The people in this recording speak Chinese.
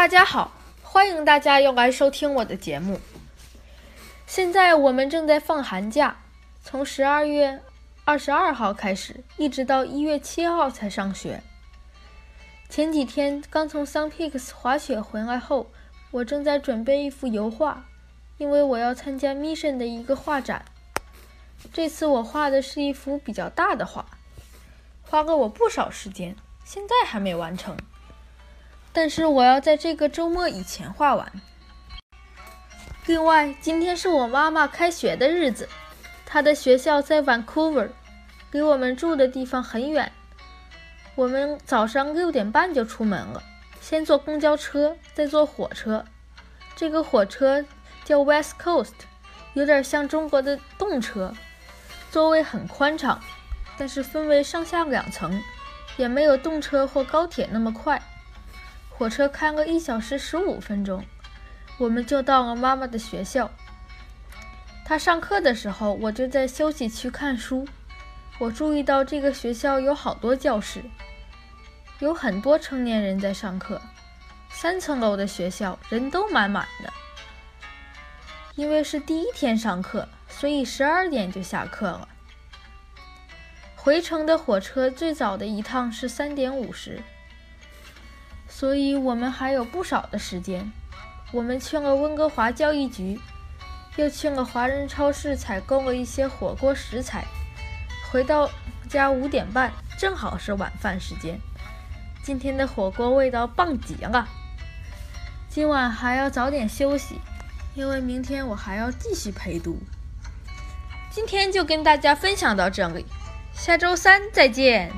大家好，欢迎大家又来收听我的节目。现在我们正在放寒假，从十二月二十二号开始，一直到一月七号才上学。前几天刚从 Sun Peaks 滑雪回来后，我正在准备一幅油画，因为我要参加 Mission 的一个画展。这次我画的是一幅比较大的画，花了我不少时间，现在还没完成。但是我要在这个周末以前画完。另外，今天是我妈妈开学的日子，她的学校在 Vancouver，离我们住的地方很远。我们早上六点半就出门了，先坐公交车，再坐火车。这个火车叫 West Coast，有点像中国的动车，座位很宽敞，但是分为上下两层，也没有动车或高铁那么快。火车开了一小时十五分钟，我们就到了妈妈的学校。她上课的时候，我就在休息区看书。我注意到这个学校有好多教室，有很多成年人在上课。三层楼的学校人都满满的。因为是第一天上课，所以十二点就下课了。回程的火车最早的一趟是三点五十。所以我们还有不少的时间。我们去了温哥华教育局，又去了华人超市采购了一些火锅食材。回到家五点半，正好是晚饭时间。今天的火锅味道棒极了。今晚还要早点休息，因为明天我还要继续陪读。今天就跟大家分享到这里，下周三再见。